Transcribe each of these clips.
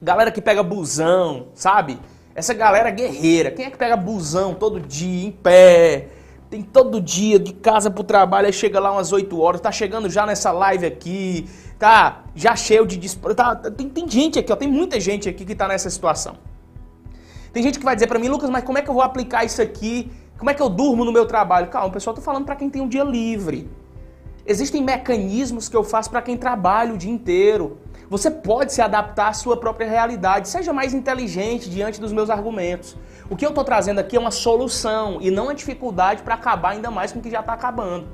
Galera que pega busão, sabe? Essa galera guerreira. Quem é que pega busão todo dia, em pé? Tem todo dia, de casa pro trabalho, aí chega lá umas 8 horas, tá chegando já nessa live aqui, tá já cheio de... Tá, tem, tem gente aqui, ó, tem muita gente aqui que tá nessa situação. Tem gente que vai dizer para mim, Lucas, mas como é que eu vou aplicar isso aqui? Como é que eu durmo no meu trabalho? Calma, pessoal, tô falando para quem tem um dia livre. Existem mecanismos que eu faço para quem trabalha o dia inteiro. Você pode se adaptar à sua própria realidade. Seja mais inteligente diante dos meus argumentos. O que eu estou trazendo aqui é uma solução e não uma dificuldade para acabar ainda mais com o que já está acabando.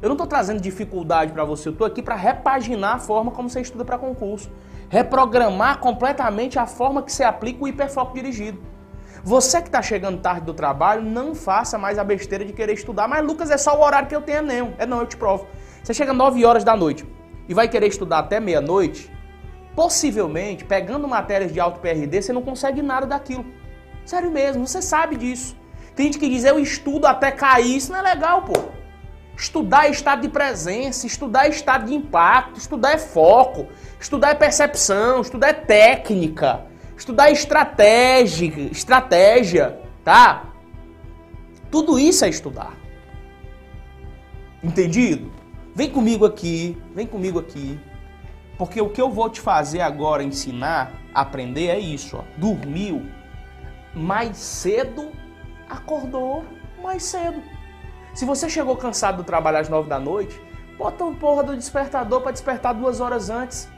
Eu não estou trazendo dificuldade para você, eu estou aqui para repaginar a forma como você estuda para concurso. Reprogramar completamente a forma que você aplica o hiperfoco dirigido. Você que está chegando tarde do trabalho, não faça mais a besteira de querer estudar. Mas, Lucas, é só o horário que eu tenho, não. É não, eu te provo. Você chega 9 horas da noite e vai querer estudar até meia-noite, possivelmente, pegando matérias de alto PRD, você não consegue nada daquilo. Sério mesmo, você sabe disso. Tem gente que diz, eu estudo até cair, isso não é legal, pô. Estudar é estado de presença, estudar é estado de impacto, estudar é foco, estudar é percepção, estudar é técnica, estudar é estratégia, estratégia, tá? Tudo isso é estudar. Entendido? Vem comigo aqui, vem comigo aqui. Porque o que eu vou te fazer agora, ensinar, aprender é isso, ó. Dormiu mais cedo, acordou mais cedo. Se você chegou cansado do trabalho às nove da noite, bota um porra do despertador para despertar duas horas antes.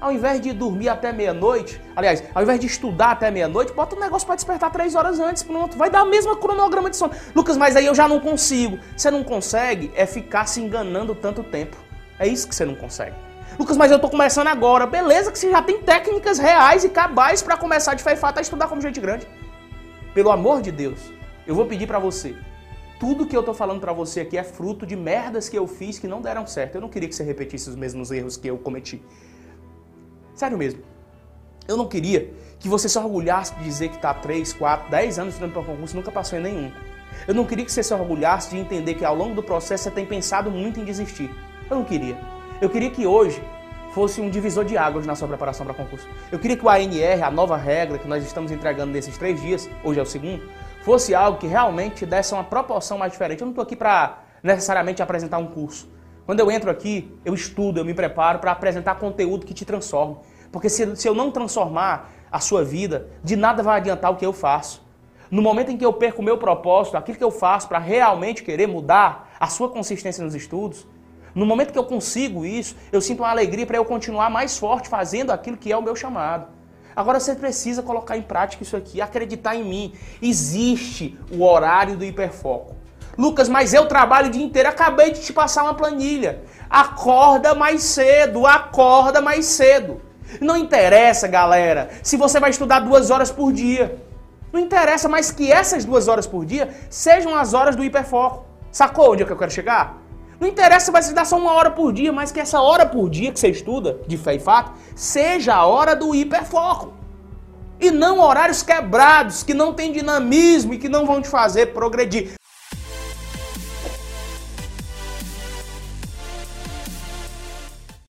Ao invés de dormir até meia-noite, aliás, ao invés de estudar até meia-noite, bota um negócio para despertar três horas antes, pronto. Vai dar a mesma cronograma de sono. Lucas, mas aí eu já não consigo. Você não consegue é ficar se enganando tanto tempo. É isso que você não consegue. Lucas, mas eu tô começando agora. Beleza que você já tem técnicas reais e cabais para começar de fato a estudar como gente grande. Pelo amor de Deus, eu vou pedir para você. Tudo que eu tô falando para você aqui é fruto de merdas que eu fiz que não deram certo. Eu não queria que você repetisse os mesmos erros que eu cometi. Sério mesmo. Eu não queria que você se orgulhasse de dizer que tá 3, 4, 10 anos estudando para um concurso e nunca passou em nenhum. Eu não queria que você se orgulhasse de entender que ao longo do processo você tem pensado muito em desistir. Eu não queria. Eu queria que hoje fosse um divisor de águas na sua preparação para concurso. Eu queria que o ANR, a nova regra que nós estamos entregando nesses três dias, hoje é o segundo, fosse algo que realmente desse uma proporção mais diferente. Eu não estou aqui para necessariamente apresentar um curso. Quando eu entro aqui, eu estudo, eu me preparo para apresentar conteúdo que te transforme. Porque se, se eu não transformar a sua vida, de nada vai adiantar o que eu faço. No momento em que eu perco o meu propósito, aquilo que eu faço para realmente querer mudar a sua consistência nos estudos, no momento que eu consigo isso, eu sinto uma alegria para eu continuar mais forte fazendo aquilo que é o meu chamado. Agora você precisa colocar em prática isso aqui, acreditar em mim. Existe o horário do hiperfoco. Lucas, mas eu trabalho o dia inteiro, acabei de te passar uma planilha. Acorda mais cedo, acorda mais cedo. Não interessa, galera, se você vai estudar duas horas por dia. Não interessa mais que essas duas horas por dia sejam as horas do hiperfoco. Sacou onde é que eu quero chegar? Não interessa se vai estudar só uma hora por dia, mas que essa hora por dia que você estuda, de fé e fato, seja a hora do hiperfoco. E não horários quebrados, que não tem dinamismo e que não vão te fazer progredir.